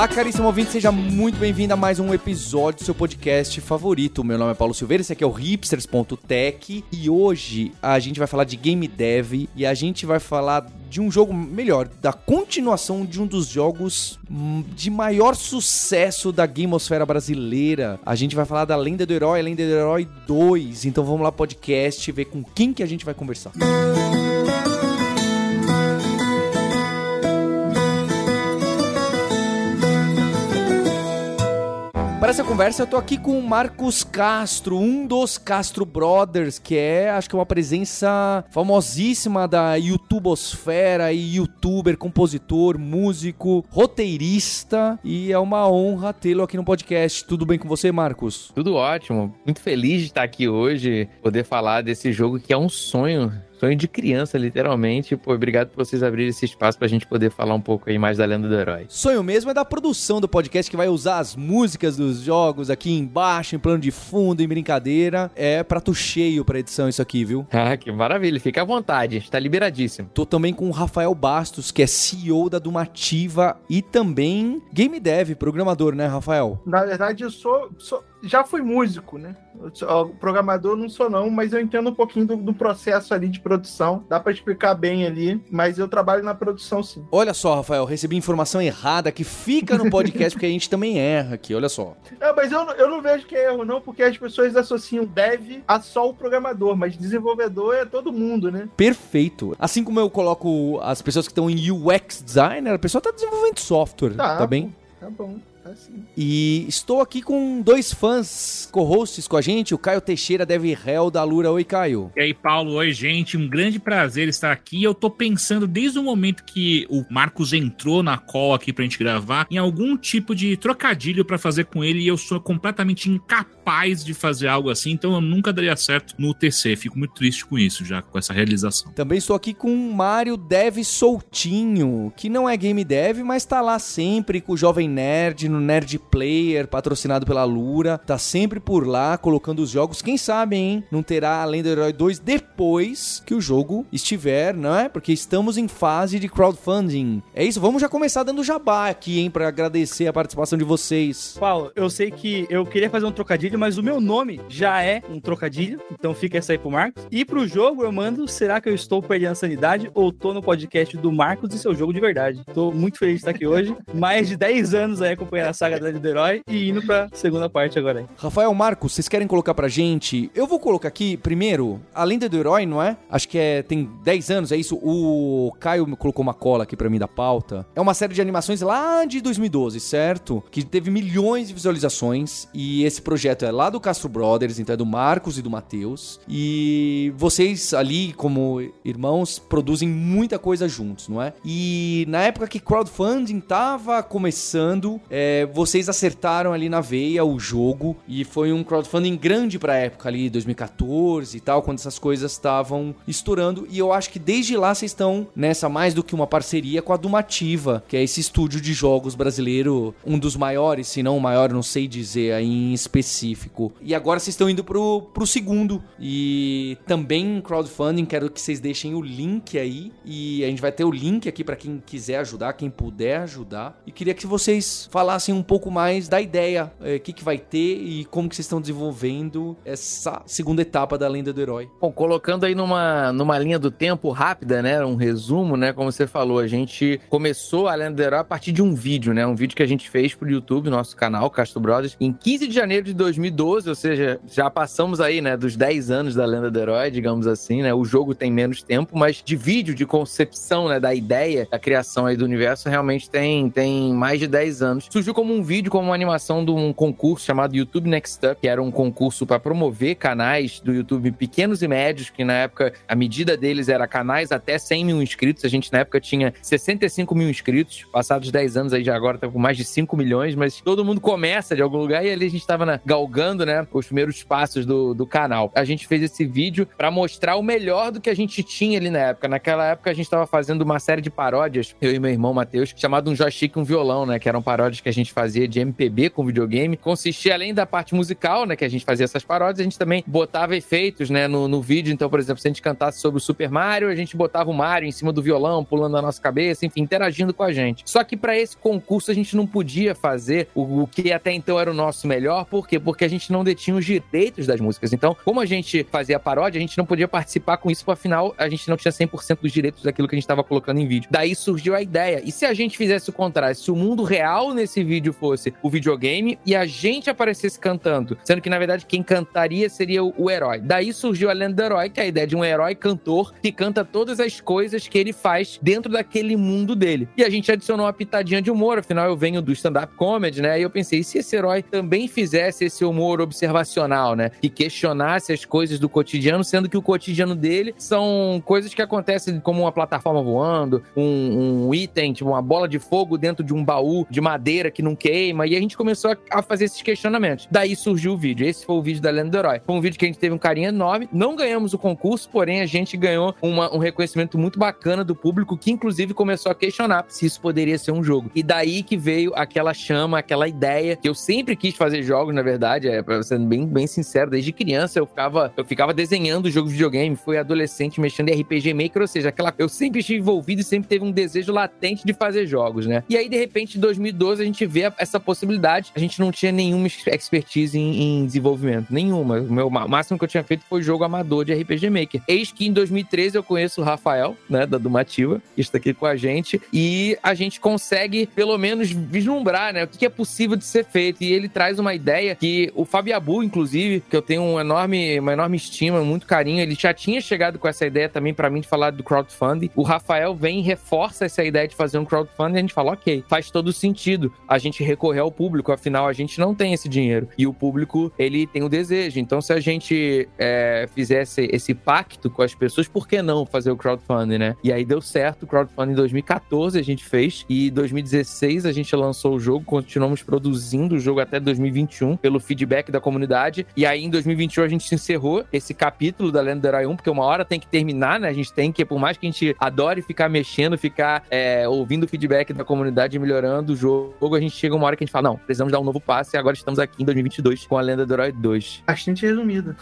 Olá, caríssimo ouvinte, seja muito bem-vindo a mais um episódio do seu podcast favorito. Meu nome é Paulo Silveira, esse aqui é o hipsters.tech e hoje a gente vai falar de game dev e a gente vai falar de um jogo melhor, da continuação de um dos jogos de maior sucesso da gamosfera brasileira. A gente vai falar da Lenda do Herói, Lenda do Herói 2. Então vamos lá podcast ver com quem que a gente vai conversar. Música Para essa conversa, eu tô aqui com o Marcos Castro, um dos Castro Brothers, que é, acho que uma presença famosíssima da YouTubosfera e youtuber, compositor, músico, roteirista, e é uma honra tê-lo aqui no podcast. Tudo bem com você, Marcos? Tudo ótimo. Muito feliz de estar aqui hoje, poder falar desse jogo que é um sonho sonho de criança, literalmente. Pô, obrigado por vocês abrirem esse espaço pra gente poder falar um pouco aí mais da lenda do herói. Sonho mesmo é da produção do podcast que vai usar as músicas dos jogos aqui embaixo, em plano de fundo, em brincadeira. É prato cheio pra edição isso aqui, viu? Ah, que maravilha. Fica à vontade, está liberadíssimo. Tô também com o Rafael Bastos, que é CEO da Dumativa e também game dev, programador, né, Rafael? Na verdade, eu sou, sou já fui músico, né? Eu, programador não sou não, mas eu entendo um pouquinho do, do processo ali de produção. Dá para explicar bem ali, mas eu trabalho na produção sim. Olha só, Rafael, recebi informação errada que fica no podcast porque a gente também erra aqui, olha só. É, mas eu, eu não vejo que é erro não, porque as pessoas associam dev a só o programador, mas desenvolvedor é todo mundo, né? Perfeito. Assim como eu coloco as pessoas que estão em UX designer, a pessoa tá desenvolvendo software, tá, tá bem? Tá bom. Assim. E estou aqui com dois fãs co-hosts com a gente, o Caio Teixeira, Dev Hell da Lura. Oi, Caio. E aí, Paulo. Oi, gente. Um grande prazer estar aqui. Eu tô pensando desde o momento que o Marcos entrou na call aqui pra gente gravar, em algum tipo de trocadilho para fazer com ele e eu sou completamente incapaz de fazer algo assim, então eu nunca daria certo no UTC. Fico muito triste com isso já, com essa realização. Também estou aqui com o Mário Dev Soltinho, que não é game dev, mas tá lá sempre com o Jovem Nerd no Nerd Player, patrocinado pela Lura. Tá sempre por lá, colocando os jogos. Quem sabe, hein? Não terá Além do Herói 2 depois que o jogo estiver, não é? Porque estamos em fase de crowdfunding. É isso, vamos já começar dando jabá aqui, hein? Pra agradecer a participação de vocês. Paulo, eu sei que eu queria fazer um trocadilho, mas o meu nome já é um trocadilho. Então fica essa aí pro Marcos. E pro jogo eu mando, será que eu estou perdendo a sanidade ou tô no podcast do Marcos e seu jogo de verdade? Tô muito feliz de estar aqui hoje. Mais de 10 anos aí acompanhando a saga da do Herói e indo pra segunda parte agora. Hein? Rafael Marcos, vocês querem colocar pra gente? Eu vou colocar aqui, primeiro, a Lenda do Herói, não é? Acho que é, tem 10 anos, é isso? O Caio colocou uma cola aqui pra mim da pauta. É uma série de animações lá de 2012, certo? Que teve milhões de visualizações e esse projeto é lá do Castro Brothers, então é do Marcos e do Matheus. E vocês ali, como irmãos, produzem muita coisa juntos, não é? E na época que crowdfunding tava começando, é, vocês acertaram ali na veia o jogo e foi um crowdfunding grande pra época ali, 2014 e tal, quando essas coisas estavam estourando. E eu acho que desde lá vocês estão nessa mais do que uma parceria com a Dumativa, que é esse estúdio de jogos brasileiro, um dos maiores, se não o maior, não sei dizer aí em específico. E agora vocês estão indo pro, pro segundo. E também crowdfunding, quero que vocês deixem o link aí. E a gente vai ter o link aqui para quem quiser ajudar, quem puder ajudar. E queria que vocês falassem um pouco mais da ideia, o é, que, que vai ter e como que vocês estão desenvolvendo essa segunda etapa da Lenda do Herói. Bom, colocando aí numa, numa linha do tempo rápida, né, um resumo, né, como você falou, a gente começou a Lenda do Herói a partir de um vídeo, né, um vídeo que a gente fez pro YouTube, nosso canal, Castro Brothers, em 15 de janeiro de 2012, ou seja, já passamos aí, né, dos 10 anos da Lenda do Herói, digamos assim, né, o jogo tem menos tempo, mas de vídeo, de concepção, né, da ideia, da criação aí do universo, realmente tem, tem mais de 10 anos. Surgiu como um vídeo, como uma animação de um concurso chamado YouTube Next Up, que era um concurso para promover canais do YouTube pequenos e médios, que na época a medida deles era canais até 100 mil inscritos. A gente na época tinha 65 mil inscritos, passados 10 anos aí já agora tá com mais de 5 milhões, mas todo mundo começa de algum lugar e ali a gente estava galgando, né, os primeiros passos do, do canal. A gente fez esse vídeo para mostrar o melhor do que a gente tinha ali na época. Naquela época a gente estava fazendo uma série de paródias, eu e meu irmão Matheus, chamado Um Joystick e um Violão, né, que eram paródias que a gente gente fazia de MPB com videogame consistia, além da parte musical, né, que a gente fazia essas paródias, a gente também botava efeitos, né, no, no vídeo. Então, por exemplo, se a gente cantasse sobre o Super Mario, a gente botava o Mario em cima do violão, pulando na nossa cabeça, enfim, interagindo com a gente. Só que para esse concurso a gente não podia fazer o, o, que até então era o nosso melhor, por quê? Porque a gente não detinha os direitos das músicas. Então, como a gente fazia paródia, a gente não podia participar com isso, afinal a gente não tinha 100% dos direitos daquilo que a gente estava colocando em vídeo. Daí surgiu a ideia. E se a gente fizesse o contrário? Se o mundo real nesse vídeo fosse o videogame e a gente aparecesse cantando, sendo que na verdade quem cantaria seria o, herói. Daí surgiu a lenda do herói, que é a ideia de um herói cantor que canta todas as coisas que ele faz dentro daquele mundo dele. E a gente adicionou uma pitadinha de humor, afinal eu venho do stand-up comedy, né? E eu pensei, e se esse herói também fizesse esse humor observacional, né? Que questionasse as coisas do cotidiano, sendo que o cotidiano dele são coisas que acontecem como uma plataforma voando, um, um item, tipo uma bola de fogo dentro de um baú de madeira que não queima. E a gente começou a fazer esses questionamentos. Daí surgiu o vídeo. Esse foi o vídeo da Lenda do Herói. Foi um vídeo que a gente teve um carinho enorme. Não ganhamos o concurso, porém a gente ganhou uma, um reconhecimento muito bacana do público, que inclusive começou a questionar se isso poderia ser um jogo. E daí que veio aquela chama, aquela ideia que eu sempre quis fazer jogos, na verdade, é, pra ser bem, bem sincero, desde criança eu ficava, eu ficava desenhando jogos de videogame, fui adolescente mexendo em RPG Maker, ou seja, aquela, eu sempre estive envolvido e sempre teve um desejo latente de fazer jogos, né? E aí, de repente, em 2012, a gente vê essa possibilidade. A gente não tinha nenhuma expertise em, em desenvolvimento, nenhuma. O meu máximo que eu tinha feito foi jogo amador de RPG Maker. Eis que em 2013 eu conheço o Rafael, né, da Dumativa, que está aqui com a gente, e a gente consegue, pelo menos, vislumbrar, né, o que é possível de ser feito. E ele traz uma ideia que o Fabiabu, inclusive, que eu tenho um enorme, uma enorme estima, muito carinho, ele já tinha chegado com essa ideia também para mim de falar do crowdfunding. O Rafael vem e reforça essa ideia de fazer um crowdfunding e a gente fala, ok, faz todo sentido a gente recorrer ao público, afinal a gente não tem esse dinheiro e o público ele tem o desejo. Então, se a gente é, fizesse esse pacto com as pessoas, por que não fazer o crowdfunding, né? E aí deu certo, o crowdfunding em 2014 a gente fez e 2016 a gente lançou o jogo, continuamos produzindo o jogo até 2021 pelo feedback da comunidade e aí em 2021 a gente encerrou esse capítulo da Lenda do Herói 1, porque uma hora tem que terminar, né? A gente tem que, por mais que a gente adore ficar mexendo, ficar é, ouvindo o feedback da comunidade melhorando o jogo, a gente chega uma hora que a gente fala, não, precisamos dar um novo passo e agora estamos aqui em 2022 com a Lenda do Herói 2. Bastante resumido.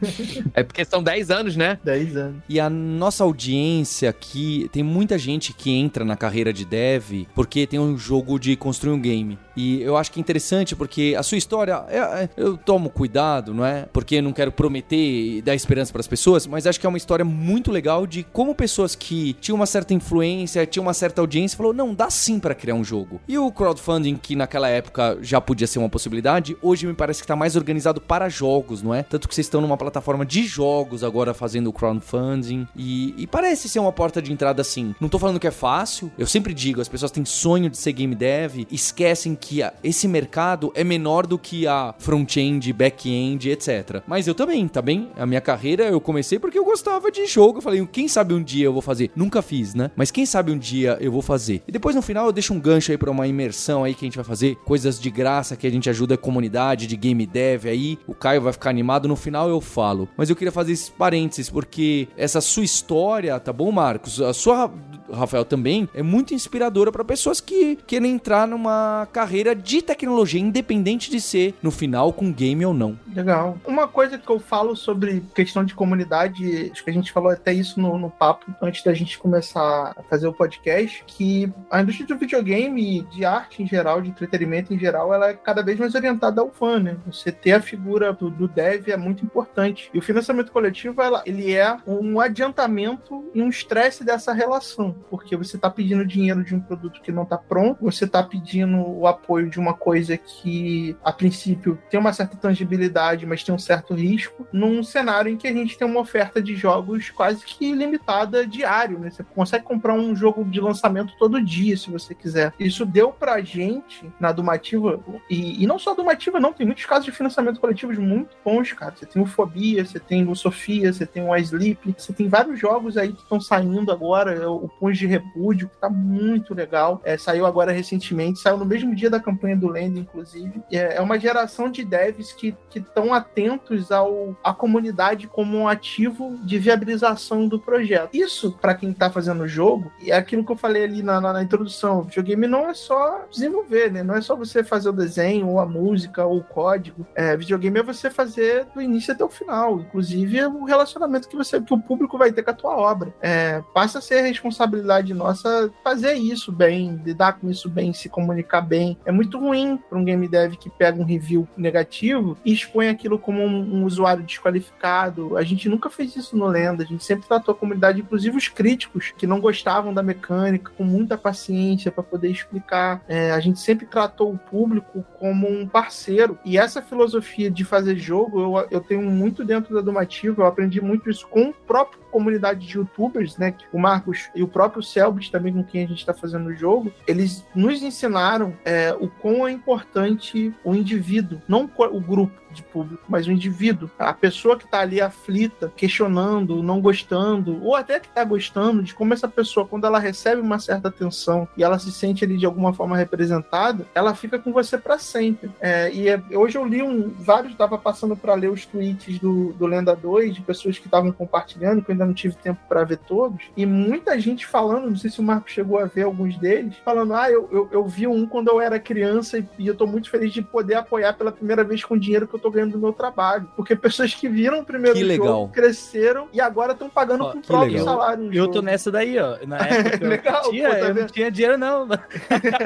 é porque são 10 anos, né? 10 anos. E a nossa audiência aqui, tem muita gente que entra na carreira de dev porque tem um jogo de construir um game. E eu acho que é interessante porque a sua história, é, é, eu tomo cuidado, não é? Porque não quero prometer e dar esperança para as pessoas, mas acho que é uma história muito legal de como pessoas que tinham uma certa influência, tinham uma certa audiência, falou: não, dá sim para criar um jogo. E o crowdfunding, que naquela época já podia ser uma possibilidade, hoje me parece que tá mais organizado para jogos, não é? Tanto que vocês estão numa plataforma de jogos agora fazendo o crowdfunding. E, e parece ser uma porta de entrada assim. Não tô falando que é fácil, eu sempre digo, as pessoas têm sonho de ser game dev, esquecem que a, esse mercado é menor do que a front-end, back-end, etc. Mas eu também, tá bem? A minha carreira eu comecei porque eu gostava de jogo. Eu falei, quem sabe um dia eu vou fazer? Nunca fiz, né? Mas quem sabe um dia eu vou fazer. E depois no final eu deixo um gancho aí para uma imersão aí que a gente vai fazer, coisas de graça que a gente ajuda a comunidade de game dev aí. O Caio vai ficar animado no final eu falo. Mas eu queria fazer esses parênteses porque essa sua história, tá bom, Marcos? A sua Rafael também é muito inspiradora para pessoas que querem entrar numa carreira de tecnologia independente de ser no final com game ou não. Legal. Uma coisa que eu falo sobre questão de comunidade, acho que a gente falou até isso no, no papo antes da gente começar a fazer o podcast, que a indústria do videogame, de arte em geral, de entretenimento em geral, ela é cada vez mais orientada ao fã, né? Você ter a figura do, do dev é muito importante. E o financiamento coletivo, ela, ele é um adiantamento e um estresse dessa relação, porque você está pedindo dinheiro de um produto que não está pronto, você está pedindo o apoio de uma coisa que, a princípio, tem uma certa tangibilidade, mas tem um certo risco, num cenário em que a gente tem uma oferta de jogos quase que limitada diário, né? Você consegue comprar um jogo de lançamento todo dia, se você quiser. Isso deu pra gente, na Dumativa, e, e não só Dumativa, não, tem muitos casos de financiamento coletivos muito bons, cara. Você tem o Fobia, você tem o Sofia, você tem o Sleep, você tem vários jogos aí que estão saindo agora, o De Repúdio, que tá muito legal. É, saiu agora recentemente, saiu no mesmo dia da campanha do Land, inclusive. É, é uma geração de devs que estão atentos ao, à comunidade como um ativo de viabilização do projeto. Isso, para quem tá fazendo o jogo, é aquilo que eu falei ali na, na, na introdução. O videogame não é só desenvolver, né? Não é só você fazer o desenho, ou a música, ou o código. É, videogame é você fazer do início até o final. Inclusive, o relacionamento que você que o público vai ter com a tua obra. É, passa a ser responsabilidade nossa fazer isso bem, lidar com isso bem, se comunicar bem. É muito ruim para um game dev que pega um review negativo e expõe aquilo como um, um usuário desqualificado. A gente nunca fez isso no Lenda, a gente sempre tratou a comunidade, inclusive os críticos que não gostavam da mecânica, com muita paciência para poder explicar. É, a gente sempre tratou o público como um parceiro. E essa filosofia de fazer jogo, eu, eu tenho muito dentro da Domativa, eu aprendi muito isso com o próprio comunidade de youtubers, né? O Marcos e o próprio Selbit, também com quem a gente está fazendo o jogo, eles nos ensinaram é, o quão é importante o indivíduo, não o grupo de público, mas o indivíduo, a pessoa que está ali aflita, questionando, não gostando, ou até que está gostando de como essa pessoa, quando ela recebe uma certa atenção e ela se sente ali de alguma forma representada, ela fica com você para sempre. É, e é, hoje eu li um, vários, estava passando para ler os tweets do, do Lenda 2, de pessoas que estavam compartilhando, que eu ainda não tive tempo para ver todos, e muita gente falando, não sei se o Marco chegou a ver alguns deles, falando: ah, eu, eu, eu vi um quando eu era criança e, e eu tô muito feliz de poder apoiar pela primeira vez com o dinheiro que eu tô ganhando do meu trabalho. Porque pessoas que viram o primeiro Que jogo legal. cresceram e agora estão pagando Ó, com o próprio legal. salário. Eu jogo. tô nessa daí, ó. Na época eu, Legal, tinha, pô, tá eu não tinha dinheiro, não.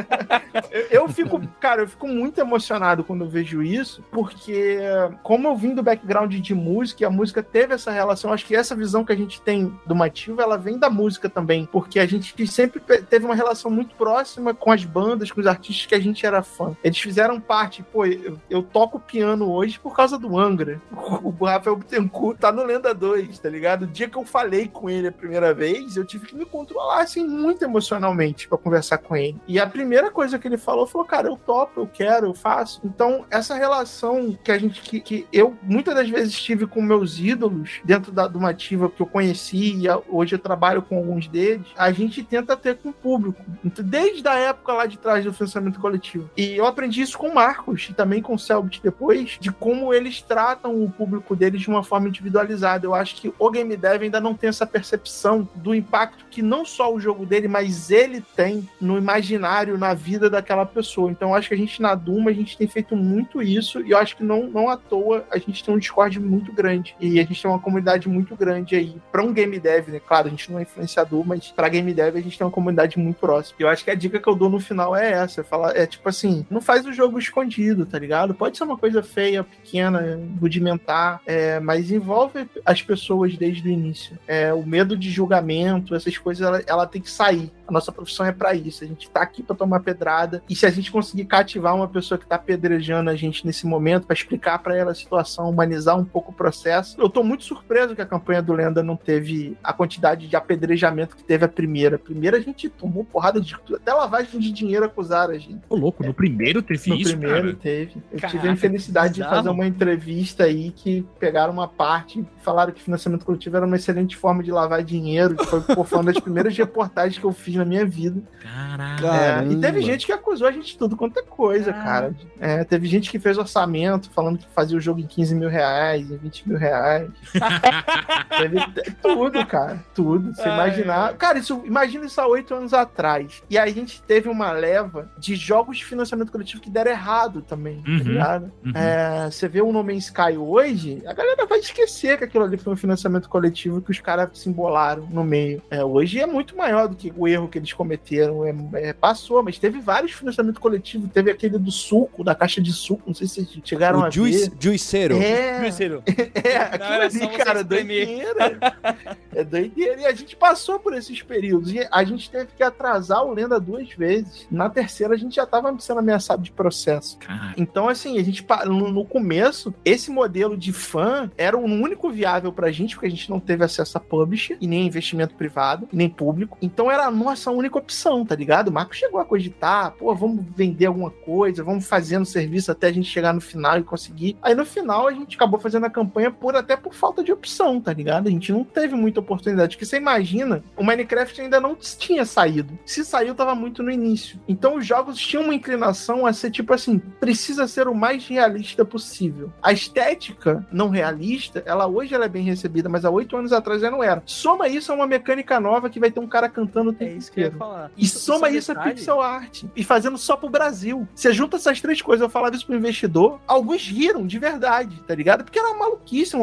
Eu, eu fico, cara, eu fico muito emocionado quando eu vejo isso, porque como eu vim do background de música, e a música teve essa relação, acho que essa visão que a gente tem do Mativo, ela vem da música também, porque a gente sempre teve uma relação muito próxima com as bandas, com os artistas que a gente era fã. Eles fizeram parte, pô, eu, eu toco piano hoje por causa do Angra. O Rafael Bittencourt tá no Lenda 2, tá ligado? O dia que eu falei com ele a primeira vez, eu tive que me controlar, assim, muito emocionalmente pra conversar com ele. E a primeira coisa que ele falou, falou, cara, eu topo, eu quero, eu faço. Então, essa relação que a gente, que, que eu muitas das vezes tive com meus ídolos dentro da, de uma ativa que eu conheci e a- hoje eu trabalho com alguns deles, a gente tenta ter com o público. Desde a época lá de trás do financiamento coletivo. E eu aprendi isso com o Marcos e também com o Selbit depois, de como eles tratam o público deles de uma forma individualizada. Eu acho que o Game Dev ainda não tem essa percepção do impacto que não só o jogo dele, mas ele tem no imaginário, na vida daquela pessoa. Então eu acho que a gente na Duma, a gente tem feito muito isso e eu acho que não, não à toa a gente tem um Discord muito grande e a gente tem uma comunidade muito grande aí. Para um Game Dev, né? Claro, a gente não é influenciador, mas para Game Dev a gente tem uma comunidade muito próxima. E eu acho que a dica que eu dou no final é essa, é falar, é tipo assim, não faz o jogo escondido, tá ligado? Pode ser uma coisa feia, pequena, rudimentar, é, mas envolve as pessoas desde o início. É, o medo de julgamento, essas coisas, ela, ela tem que sair. A nossa profissão é para isso. A gente tá aqui para tomar pedrada. E se a gente conseguir cativar uma pessoa que tá apedrejando a gente nesse momento, para explicar para ela a situação, humanizar um pouco o processo, eu tô muito surpreso que a campanha do Lenda não teve a quantidade de apedrejamento que teve a primeira. A primeira a gente tomou porrada de tudo. Até lavagem de dinheiro acusaram a gente. Ô, louco, no primeiro teve No isso, primeiro cara. teve. Eu tive Caraca, a infelicidade de fazer uma entrevista aí que pegaram uma parte e falaram que financiamento coletivo era uma excelente forma de lavar dinheiro. Foi, pô, foi uma das primeiras reportagens que eu fiz na minha vida. Caraca. Caramba. É, e teve gente que acusou a gente de tudo quanto é coisa, cara. É, teve gente que fez orçamento falando que fazia o jogo em 15 mil reais, em 20 mil reais. teve tudo, cara. Tudo. Você Ai, imaginar. Cara, isso, imagina isso há oito anos atrás. E a gente teve uma leva de jogos de financiamento coletivo que deram errado também, tá Uhum. ligado? Uhum. É, você vê o No Man's Sky hoje, a galera vai esquecer que aquilo ali foi um financiamento coletivo que os caras se embolaram no meio. É, hoje é muito maior do que o erro que eles cometeram. É, é, passou, mas teve vários financiamentos coletivos. Teve aquele do suco, da caixa de suco, não sei se vocês chegaram a O Juice, ver. Juiceiro. É, Juiceiro. é, aquilo ali, cara, doideira. É doideira. E a gente passou por esses períodos. E a gente teve que atrasar o Lenda duas vezes. Na terceira, a gente já tava sendo ameaçado de processo. Cara, Então, assim, a gente no, no começo, esse modelo de fã era o único viável pra gente, porque a gente não teve acesso a publisher e nem investimento privado, e nem público. Então era a nossa única opção, tá ligado? O Marco chegou a cogitar, pô, vamos vender alguma coisa, vamos fazendo serviço até a gente chegar no final e conseguir. Aí no final a gente acabou fazendo a campanha por até por falta de opção, tá ligado? A gente não teve muita oportunidade. Porque você imagina, o Minecraft ainda não tinha saído. Se saiu, tava muito no início. Então os jogos tinham uma inclinação a ser tipo assim, precisa ser o mais realista possível. A estética não realista, ela hoje ela é bem recebida, mas há oito anos atrás ela não era. Soma isso a uma mecânica nova que vai ter um cara cantando o É tempo isso que eu ia inteiro. falar. E soma é isso a detalhe. pixel art. E fazendo só pro Brasil. Você junta essas três coisas, eu falava isso pro investidor, alguns riram de verdade, tá ligado? Porque era uma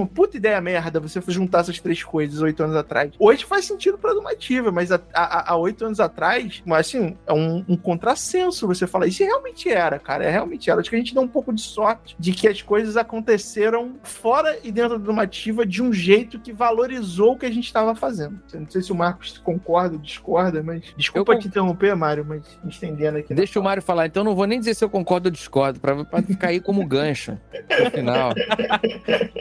puta ideia merda você juntar essas três coisas oito anos atrás. Hoje faz sentido pra Domativa, mas há- oito anos atrás, mas assim, é um, um contrassenso você falar. Isso realmente era, cara. É realmente era. Acho que a gente deu um pouco de sorte de que as coisas aconteceram fora e dentro da Domativa de um jeito que valorizou o que a gente estava fazendo. Eu Não sei se o Marcos concorda ou discorda, mas. Desculpa Eu te interromper, Mário, mas me estendendo aqui. na Deixa o Mário falar, então eu não vou nem dizer se eu concordo ou discordo, pra, pra ficar aí como gancho no final.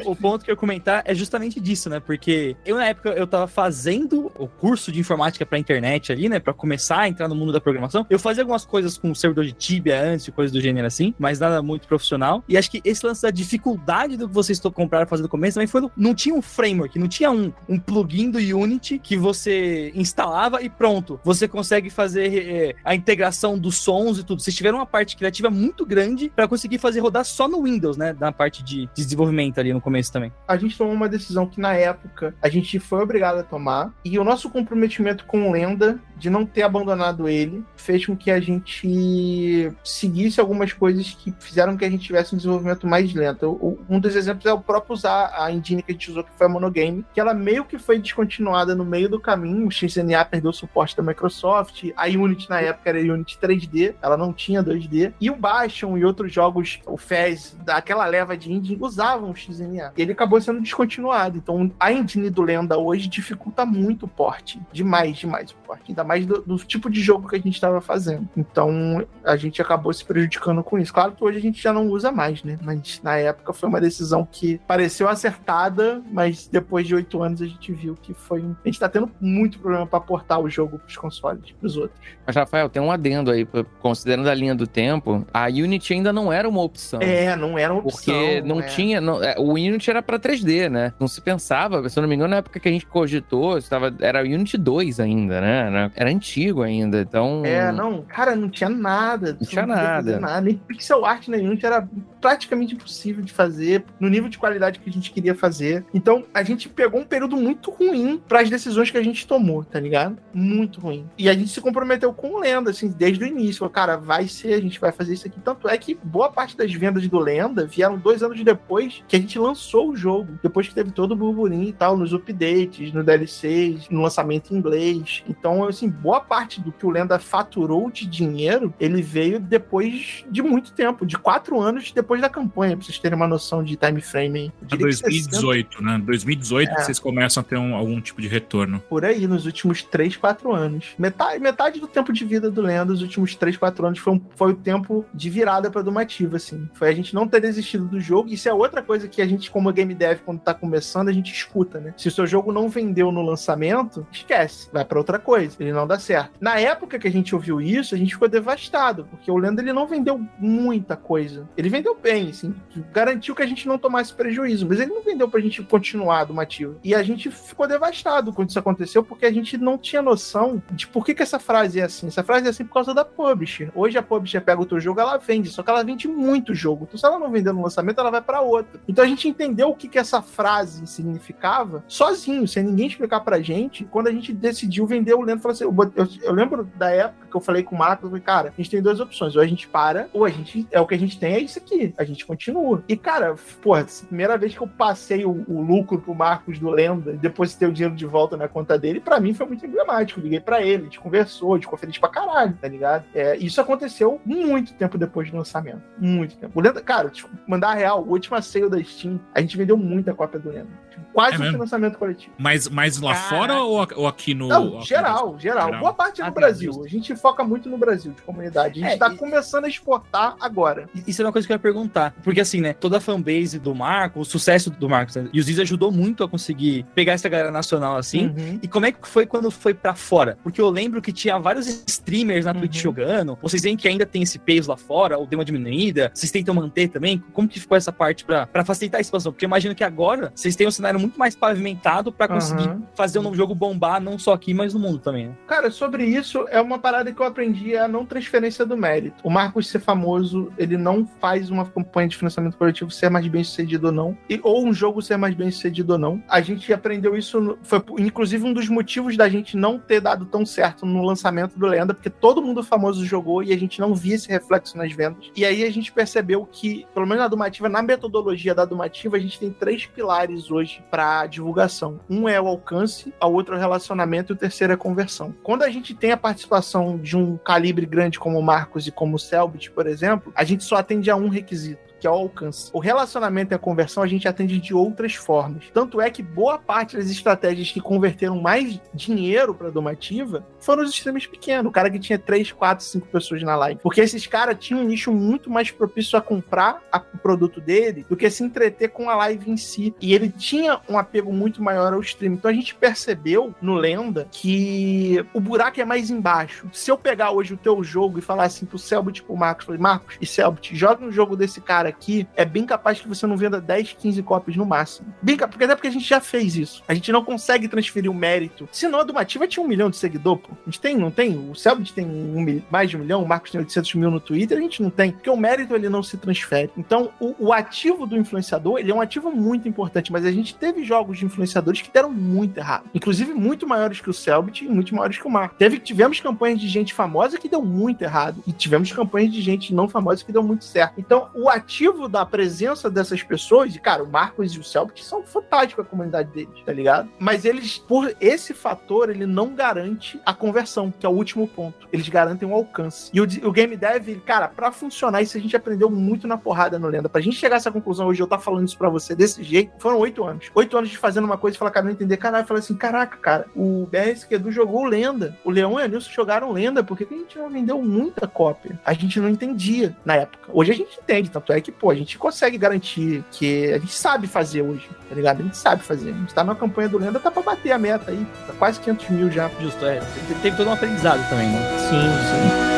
o ponto que eu ia comentar é justamente disso, né? Porque eu, na época, eu tava fazendo o curso de informática pra internet ali, né? Pra começar a entrar no mundo da programação. Eu fazia algumas coisas com o servidor de Tibia antes, e coisas do gênero assim, mas nada muito profissional. E acho que esse lance da dificuldade do que vocês compraram fazer no começo também foi. Não tinha um framework, não tinha um, um plugin do Unity que você instalava e pronto. Você consegue fazer eh, a integração dos sons e tudo. Vocês tiveram uma parte criativa muito grande pra conseguir fazer rodar só no Windows, né? Na parte de de desenvolvimento ali no começo também. a gente tomou uma decisão que na época a gente foi obrigado a tomar e o nosso comprometimento com Lenda de não ter abandonado ele fez com que a gente seguisse algumas coisas que fizeram que a gente tivesse um desenvolvimento mais lento. Um dos exemplos é o próprio usar a engine que a gente usou que foi a Monogame, que ela meio que foi descontinuada no meio do caminho. O XNA perdeu suporte da Microsoft, a Unity na época era Unity 3D, ela não tinha 2D, e o Bastion e outros jogos, o FES, daquela leva de engine usavam o XNA. Ele acabou sendo descontinuado. Então a engine do Lenda hoje dificulta muito o porte. Demais, demais o porte. Ainda mais do, do tipo de jogo que a gente estava fazendo. Então a gente acabou se prejudicando com isso. Claro que hoje a gente já não usa mais, né? Mas na época foi uma decisão que pareceu acertada, mas depois de oito anos a gente viu que foi. um- A gente tá tendo muito problema para portar o jogo pros consoles, pros outros. Mas, Rafael, tem um adendo aí, considerando a linha do tempo, a Unity ainda não era uma opção. É, não era uma opção. Porque não é. tinha. não- é, o Unity era pra 3D, né? Não se pensava. Se eu não me engano, na época que a gente cogitou, estava, era Unity 2 ainda, né? Era, antigo ainda. Então. É, não, cara, não tinha nada. Não Você tinha nada. nada. Nem pixel art na Unity era praticamente impossível de fazer, no nível de qualidade que a gente queria fazer. Então, a gente pegou um período muito ruim para as decisões que a gente tomou, tá ligado? Muito ruim. E a gente se comprometeu com o Lenda, assim, desde o início. Cara, vai ser, a gente vai fazer isso aqui. Tanto é que boa parte das vendas do Lenda vieram dois anos depois que a gente lançou o jogo. Depois que teve todo o burburinho e tal, nos updates, no DLCs, no lançamento em inglês. Então, assim, boa parte do que o Lenda faturou de dinheiro, ele veio depois de muito tempo, de quatro anos depois da campanha, pra vocês terem uma noção de time frame 60 2018, né? 2018 É. que vocês começam a ter um- algum tipo de retorno. por aí, nos últimos 3, 4 anos. Metade, metade do tempo de vida do Lenda, os últimos 3, 4 anos, foi, um- foi o tempo de virada pra Domativa, assim. Foi a gente não ter desistido do jogo. Isso é outra coisa que a gente, como game dev, quando tá começando, a gente escuta, né? Se o seu jogo não vendeu no lançamento, esquece. Vai pra outra coisa. Ele não dá certo. Na época que a gente ouviu isso, a gente ficou devastado, porque o Lenda, ele não vendeu muita coisa. Ele vendeu bem, assim. Garantiu que a gente não tomasse prejuízo, mas ele não vendeu pra gente continuar Domativa. E a gente ficou devastado quando isso aconteceu, porque a gente não tinha noção de por que, que essa frase é assim. Essa frase é assim por causa da publisher. Hoje a publisher pega o teu jogo, ela vende, só que ela vende muito jogo. Então, se ela não vender no lançamento, ela vai pra outra. Então a gente entendeu o que, que essa frase significava sozinho, sem ninguém explicar pra gente. Quando a gente decidiu vender o Lendo, falou assim: eu, eu- eu lembro da época que eu falei com o Marcos, eu falei, cara, a gente tem duas opções. Ou a gente para, ou a gente é o que a gente tem, é isso aqui. A gente continua. E, cara, porra, essa primeira vez que eu passei o, o lucro pro Marcos do Lenda e depositei o dinheiro de volta na conta dele, pra mim foi muito emblemático. Liguei pra ele, a gente conversou, a gente ficou feliz pra caralho, tá ligado? É, isso aconteceu muito tempo depois do lançamento. Muito tempo. O Lenda, cara, tipo, mandar a real, a última sale da Steam, a gente vendeu muita cópia do Lenda. Tipo, quase É um financiamento coletivo. Mas, mas lá Caraca. fora ou, ou aqui no. Não, aqui geral, geral, Geral. Boa parte é no Ah, Brasil. justo. A gente foca muito no Brasil, de comunidade. A gente É, tá e- começando a exportar agora. Isso é uma coisa que eu ia perguntar. Porque assim, né, toda a fanbase do Marco, o sucesso do Marcos, né, e o Ziz ajudou muito a conseguir pegar essa galera nacional assim. Uhum. E como é que foi quando foi pra fora? Porque eu lembro que tinha vários streamers na Twitch Uhum. jogando. Vocês veem que ainda tem esse peso lá fora, ou deu uma diminuída? Vocês tentam manter também? Como que ficou essa parte pra, pra facilitar a expansão? Porque eu imagino que agora vocês têm um cenário muito mais pavimentado pra conseguir Uhum. fazer um novo jogo bombar, não só aqui, mas no mundo também, né? Cara, sobre isso, é uma parada que eu aprendi a não transferência do mérito. O Marcos ser famoso, ele não faz uma campanha de financiamento coletivo ser mais bem sucedido ou não, e, ou um jogo ser mais bem sucedido ou não. A gente aprendeu isso, foi inclusive um dos motivos da gente não ter dado tão certo no lançamento do Lenda, porque todo mundo famoso jogou e a gente não via esse reflexo nas vendas. E aí a gente percebeu que, pelo menos na Dumativa, na metodologia da Dumativa, a gente tem três pilares hoje para divulgação. Um é o alcance, a outro é o relacionamento e o terceiro é a conversão. Quando a gente tem a participação de um calibre grande como o Marcos e como o Selbit, por exemplo, a gente só atende a um requisito. esquisito. Que é o alcance. O relacionamento e a conversão a gente atende de outras formas. Tanto é que boa parte das estratégias que converteram mais dinheiro para Domativa foram os streamers pequenos. O cara que tinha 3, 4, 5 pessoas na live. Porque esses caras tinham um nicho muito mais propício a comprar a- o produto dele do que se entreter com a live em si. E ele tinha um apego muito maior ao stream. Então a gente percebeu no Lenda que o buraco é mais embaixo. Se eu pegar hoje o teu jogo e falar assim pro Selbit pro Marcos, falei, Marcos e Selbit, joga um jogo desse cara aqui, é bem capaz que você não venda 10, 15 cópias no máximo. Bem capaz, porque até porque a gente já fez isso. A gente não consegue transferir o mérito. Senão a Dumativa tinha um milhão de seguidor, pô. A gente tem, não tem? O Selbit tem um mil- mais de um milhão, o Marcos tem 800 mil no Twitter, a gente não tem. Porque o mérito ele não se transfere. Então, o, o ativo do influenciador, ele é um ativo muito importante, mas a gente teve jogos de influenciadores que deram muito errado. Inclusive, muito maiores que o Selbit e muito maiores que o Marcos. Teve, tivemos campanhas de gente famosa que deu muito errado. E tivemos campanhas de gente não famosa que deu muito certo. Então, o ativo da presença dessas pessoas, e cara, o Marcos e o Selbit são fantásticos a comunidade deles, tá ligado? Mas eles, por esse fator, ele não garante a conversão, que é o último ponto. Eles garantem o alcance. E o, o game dev, cara, pra funcionar, isso a gente aprendeu muito na porrada no Lenda. Pra gente chegar a essa conclusão hoje, eu tá falando isso pra você desse jeito, foram oito anos. Oito anos de fazendo uma coisa e falar, cara, não entender. Caralho, falei assim, caraca, cara, o BRSQ Edu jogou Lenda. O Leão e a Nilson jogaram Lenda. Por que, que a gente não vendeu muita cópia? A gente não entendia na época. Hoje a gente entende, tanto é que, pô, a gente consegue garantir que a gente sabe fazer hoje, tá ligado? A gente sabe fazer. A gente tá na campanha do Lenda, tá pra bater a meta aí. Tá quase 500 mil já. Justo, é. Teve todo um aprendizado também, né? Sim, sim.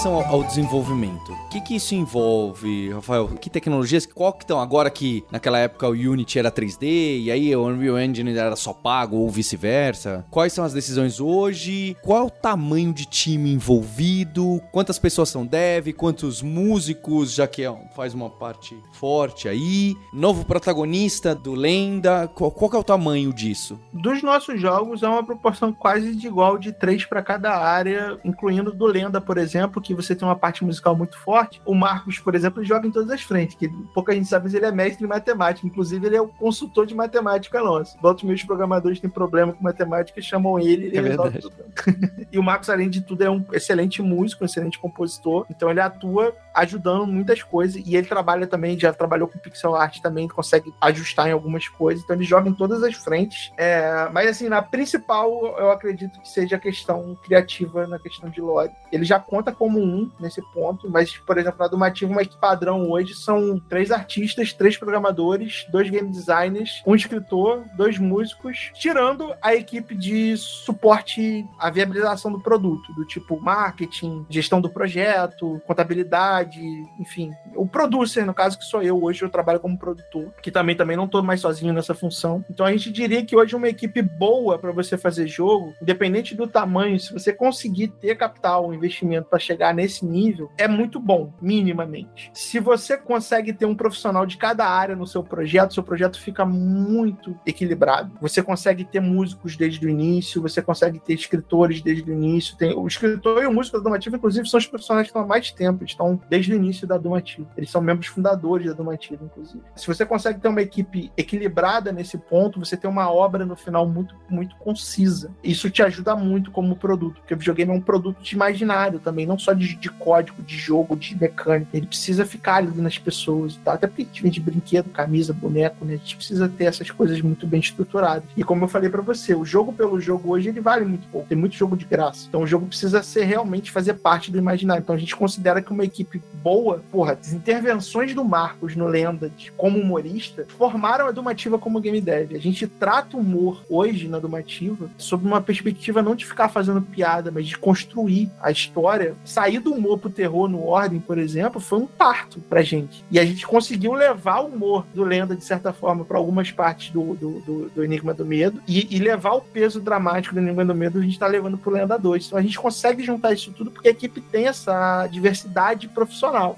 Relação ao, ao desenvolvimento, o que, que isso envolve, Rafael? Que tecnologias? Qual que estão agora que naquela época o Unity era 3D e aí o Unreal Engine era só pago ou vice-versa? Quais são as decisões hoje? Qual é o tamanho de time envolvido? Quantas pessoas são dev? Quantos músicos, já que é faz uma parte forte aí? Novo protagonista do Lenda? Qual, qual é o tamanho disso? Dos nossos jogos é uma proporção quase de igual de três para cada área, incluindo do Lenda, por exemplo, que você tem uma parte musical muito forte. O Marcos, por exemplo, joga em todas as frentes, que pouca gente sabe, mas ele é mestre em matemática. Inclusive, ele é o consultor de matemática nosso. Volta os programadores têm problema com matemática, chamam ele e ele É resolve verdade. tudo. e o Marcos, além de tudo, é um excelente músico, um excelente compositor. Então ele atua ajudando muitas coisas. E ele trabalha também, já trabalhou com pixel art também, consegue ajustar em algumas coisas. Então ele joga em todas as frentes. É, mas assim, na principal, eu acredito que seja a questão criativa, na questão de lore. Ele já conta como um nesse ponto, mas, por exemplo, na Dumativa, uma equipe padrão hoje são três artistas, três programadores, dois game designers, um escritor, dois músicos, tirando a equipe de suporte à viabilização do produto, do tipo marketing, gestão do projeto, contabilidade, enfim. O producer, no caso, que sou eu, hoje eu trabalho como produtor, que também também não tô mais sozinho nessa função. Então a gente diria que hoje uma equipe boa para você fazer jogo, independente do tamanho, se você conseguir ter capital, investimento para chegar nesse nível, é muito bom, minimamente. Se você consegue ter um profissional de cada área no seu projeto, seu projeto fica muito equilibrado. Você consegue ter músicos desde o início, você consegue ter escritores desde o início. Tem, o escritor e o músico Domativa, inclusive, são os profissionais que estão há mais tempo, estão desde o início da Domativa. Eles são membros fundadores da Domativa, inclusive. Se você consegue ter uma equipe equilibrada nesse ponto, você tem uma obra no final muito, muito concisa. Isso te ajuda muito como produto, porque o videogame é um produto de imaginário também, não só de, de código, de jogo, de mecânica. Ele precisa ficar ali nas pessoas, tá? até porque a gente vende brinquedo, camisa, boneco, né? A gente precisa ter essas coisas muito bem estruturadas. E como eu falei para você, o jogo pelo jogo hoje ele vale muito pouco. Tem muito jogo de graça. Então o jogo precisa ser realmente fazer parte do imaginário. Então a gente considera que uma equipe boa, porra, as intervenções do Marcos no Lenda como humorista formaram a Dumativa como game dev. A gente trata o humor hoje na Dumativa sob uma perspectiva não de ficar fazendo piada, mas de construir a história. Sair do humor pro terror no Ordem, por exemplo, foi um parto pra gente. E a gente conseguiu levar o humor do Lenda, de certa forma, para algumas partes do, do, do, do Enigma do Medo e, e, levar o peso dramático do Enigma do Medo a gente tá levando pro Lenda 2. Então a gente consegue juntar isso tudo porque a equipe tem essa diversidade profissional.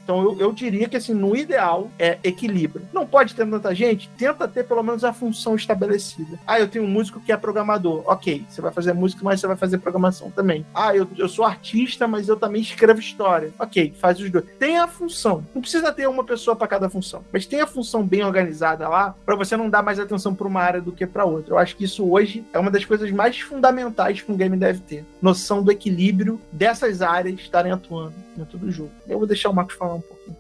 Então eu, eu diria que, assim, no ideal é equilíbrio. Não pode ter tanta gente, tenta ter pelo menos a função estabelecida. Ah, eu tenho um músico que é programador. Ok, você vai fazer música, mas você vai fazer programação também. Ah, eu, eu sou artista, mas eu também escrevo história. Ok, faz os dois. Tem a função. Não precisa ter uma pessoa para cada função, mas tem a função bem organizada lá para você não dar mais atenção para uma área do que para outra. Eu acho que isso hoje é uma das coisas mais fundamentais que um game deve ter. Noção do equilíbrio dessas áreas estarem atuando dentro do jogo. Eu vou deixar o Marcos falar um pouquinho.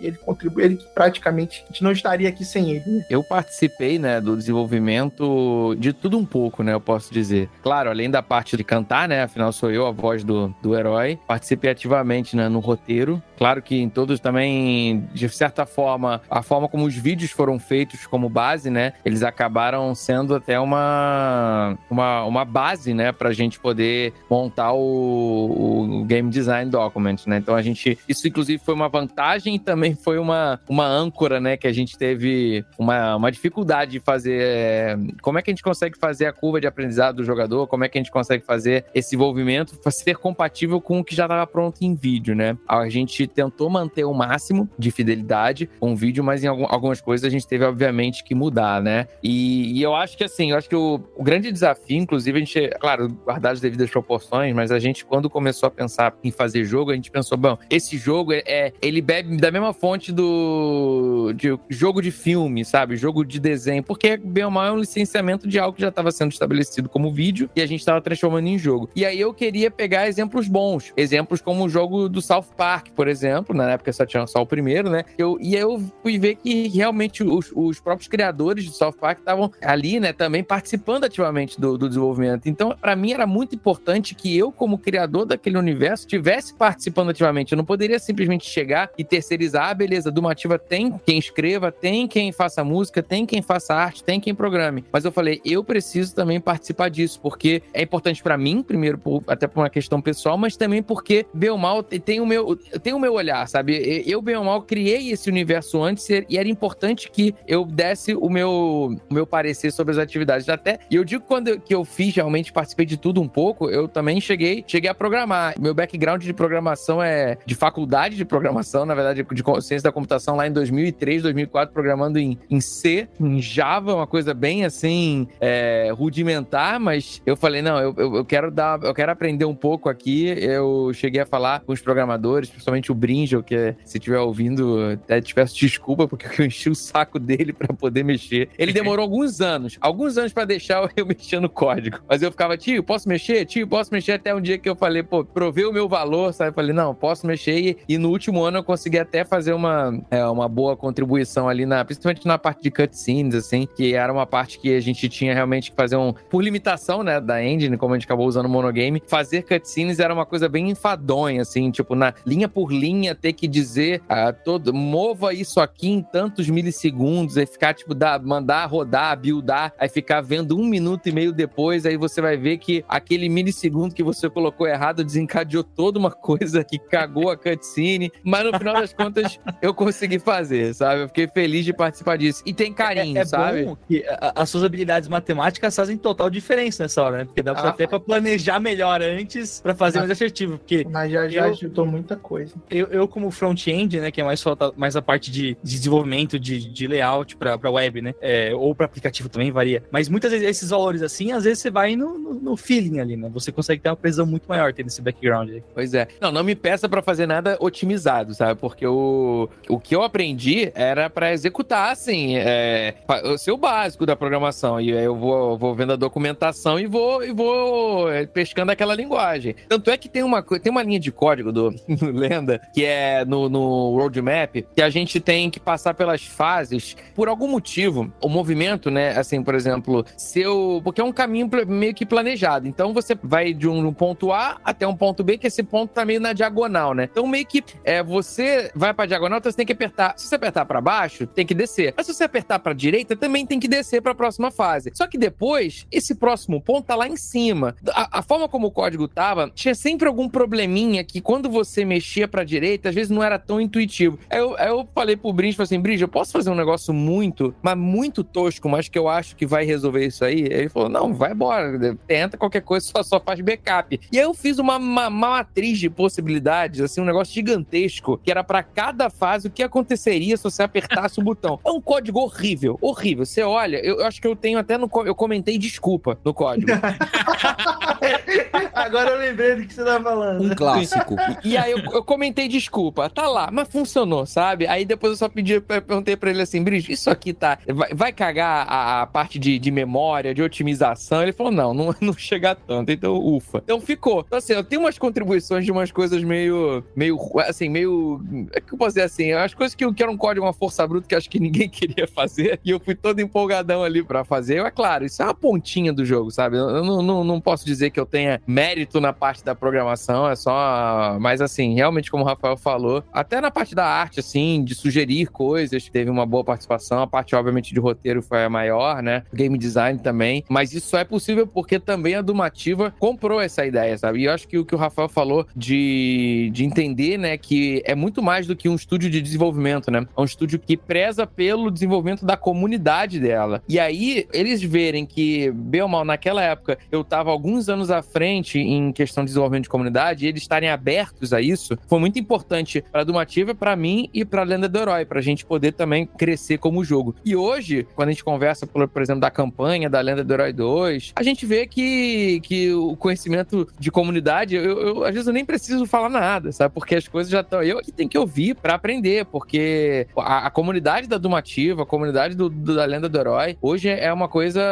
Ele contribui, ele praticamente a gente não estaria aqui sem ele. Né? Eu participei, né, do desenvolvimento de tudo um pouco, né, eu posso dizer. Claro, além da parte de cantar, né, afinal sou eu a voz do, do herói, participei ativamente, né, no roteiro. Claro que em todos também, de certa forma, a forma como os vídeos foram feitos como base, né, eles acabaram sendo até uma, uma, uma base, né, pra gente poder montar o, o game design document, né. Então a gente, isso inclusive foi uma vantagem e também foi uma, uma âncora, né, que a gente teve uma, uma dificuldade de fazer. É, como é que a gente consegue fazer a curva de aprendizado do jogador? Como é que a gente consegue fazer esse envolvimento ser compatível com o que já estava pronto em vídeo, né? A gente tentou manter o máximo de fidelidade com o vídeo, mas em algum, algumas coisas a gente teve, obviamente, que mudar, né? E, e eu acho que, assim, eu acho que o, o, grande desafio, inclusive, a gente, claro, guardar as devidas proporções, mas a gente, quando começou a pensar em fazer jogo, a gente pensou, bom, esse jogo é, é ele bebe da mesma fonte do de jogo de filme, sabe? Jogo de desenho, porque bem ou mal é um licenciamento de algo que já estava sendo estabelecido como vídeo e a gente estava transformando em jogo. E aí eu queria pegar exemplos bons, exemplos como o jogo do South Park, por exemplo, na época só tinha só o primeiro, né? Eu, e aí eu fui ver que realmente os, os próprios criadores do South Park estavam ali, né, também participando ativamente do, do desenvolvimento. Então, para mim era muito importante que eu, como criador daquele universo, tivesse participando ativamente. Eu não poderia simplesmente chegar e terceirizar, ah, beleza, Dumativa tem quem escreva, tem quem faça música, tem quem faça arte, tem quem programe. Mas eu falei, eu preciso também participar disso, porque é importante para mim, primeiro, por, até por uma questão pessoal, mas também porque, bem ou mal, tem o meu, tem o meu olhar, sabe? Eu, bem ou mal, criei esse universo antes e era importante que eu desse o meu, o meu parecer sobre as atividades. Até, e eu digo quando eu, que eu fiz, realmente participei de tudo um pouco, eu também cheguei, cheguei a programar. Meu background de programação é de faculdade de programação, na verdade, de ciência da computação lá em 2003, 2004, programando em, em C, em Java, uma coisa bem assim, é, rudimentar, mas eu falei, não, eu, eu, quero dar, eu quero aprender um pouco aqui. Eu cheguei a falar com os programadores, principalmente o Bringel, que se estiver ouvindo, até te peço desculpa, porque eu enchi o saco dele para poder mexer. Ele demorou alguns anos, alguns anos para deixar eu mexer no código. Mas eu ficava, tio, posso mexer? Tio, posso mexer? Até um dia que eu falei, pô, provei o meu valor, sabe? Eu falei, não, posso mexer. E, e no último ano eu consegui até fazer uma, é, uma boa contribuição ali, na, principalmente na parte de cutscenes, assim, que era uma parte que a gente tinha realmente que fazer um. Por limitação, né, da engine, como a gente acabou usando o monogame, fazer cutscenes era uma coisa bem enfadonha, assim, tipo, na linha por linha, ter que dizer uh, todo, mova isso aqui em tantos milissegundos, aí ficar, tipo, dar, mandar rodar, buildar, aí ficar vendo um minuto e meio depois, aí você vai ver que aquele milissegundo que você colocou errado desencadeou toda uma coisa que cagou a cutscene, mas no final das contas eu consegui fazer, sabe? Eu fiquei feliz de participar disso. E tem carinho, é, é sabe? Bom que as suas habilidades matemáticas fazem total diferença nessa hora, né? Porque dá ah, até pra planejar melhor antes pra fazer mas, mais assertivo. Porque mas já, já eu... ajudou muita coisa. Eu, eu como front-end, né, que é mais só mais a parte de, de desenvolvimento de, de layout pra, pra web, né, é, ou pra aplicativo também, varia. Mas muitas vezes esses valores assim, às vezes você vai no, no, no feeling ali, né? Você consegue ter uma precisão muito maior tendo esse background aí. Pois é. Não, não me peça pra fazer nada otimizado, sabe? Porque o, o que eu aprendi era pra executar, assim, é, seu básico da programação. E aí eu vou, vou vendo a documentação e vou, e vou é, pescando aquela linguagem. Tanto é que tem uma, tem uma linha de código do, do Lenda, que é no, no roadmap, que a gente tem que passar pelas fases. Por algum motivo, o movimento, né? Assim, por exemplo, seu. Porque é um caminho meio que planejado. Então você vai de um, um ponto A até um ponto B, que esse ponto tá meio na diagonal, né? Então meio que é, você vai pra diagonal, então você tem que apertar. Se você apertar pra baixo, tem que descer. Mas se você apertar pra direita, também tem que descer pra próxima fase. Só que depois, esse próximo ponto tá lá em cima. A, a forma como o código tava, tinha sempre algum probleminha que quando você mexia pra direita, às vezes não era tão intuitivo. Aí eu, eu falei pro Brinch, falei assim, Brinch, eu posso fazer um negócio muito, mas muito tosco, mas que eu acho que vai resolver isso aí? Ele falou, não, vai embora, tenta qualquer coisa, só, só faz backup. E aí eu fiz uma, uma, uma matriz de possibilidades, assim, um negócio gigantesco, que era pra cada fase o que aconteceria se você apertasse o botão. É um código horrível, horrível. Você olha, eu, eu acho que eu tenho até no... Eu comentei desculpa no código. Agora eu lembrei do que você tá falando. Um clássico. E aí eu, eu comentei desculpa, tá lá, mas funcionou, sabe? Aí depois eu só pedi, eu perguntei pra ele assim, Brigitte, isso aqui tá. Vai, vai cagar a, a parte de, de memória, de otimização? Ele falou, não, não, não chega tanto, então ufa. Então ficou. Então, assim, eu tenho umas contribuições de umas coisas meio. meio. assim, meio. É que eu posso dizer assim, as coisas que, eu- que era um código, uma força bruta que acho que ninguém queria fazer, e eu fui todo empolgadão ali pra fazer. É claro, isso é uma pontinha do jogo, sabe? Eu, eu não, não, não posso dizer que eu tenha mérito na parte da programação, é só. Mas assim, realmente, como o Rafael falou, até na parte da arte, assim, de sugerir coisas, teve uma boa participação. A parte, obviamente, de roteiro foi a maior, né? Game design também. Mas isso só é possível porque também a Dumativa comprou essa ideia, sabe? E eu acho que o que o Rafael falou de, de entender, né, que é muito mais do que um estúdio de desenvolvimento, né? É um estúdio que preza pelo desenvolvimento da comunidade dela. E aí, eles verem que, bem ou mal, naquela época, eu tava alguns anos à frente em questão de desenvolvimento de comunidade, e eles estarem abertos a isso, foi muito importante pra Dumativa, pra mim e pra Lenda do Herói, pra gente poder também crescer como jogo. E hoje, quando a gente conversa, por, por exemplo, da campanha da Lenda do Herói 2, a gente vê que, que o conhecimento de comunidade, eu, eu- às vezes eu nem preciso falar nada, sabe? Porque as coisas já estão. Eu que tenho que ouvir pra aprender, porque a, a comunidade da Dumativa, a comunidade do, do- da Lenda do Herói, hoje é uma coisa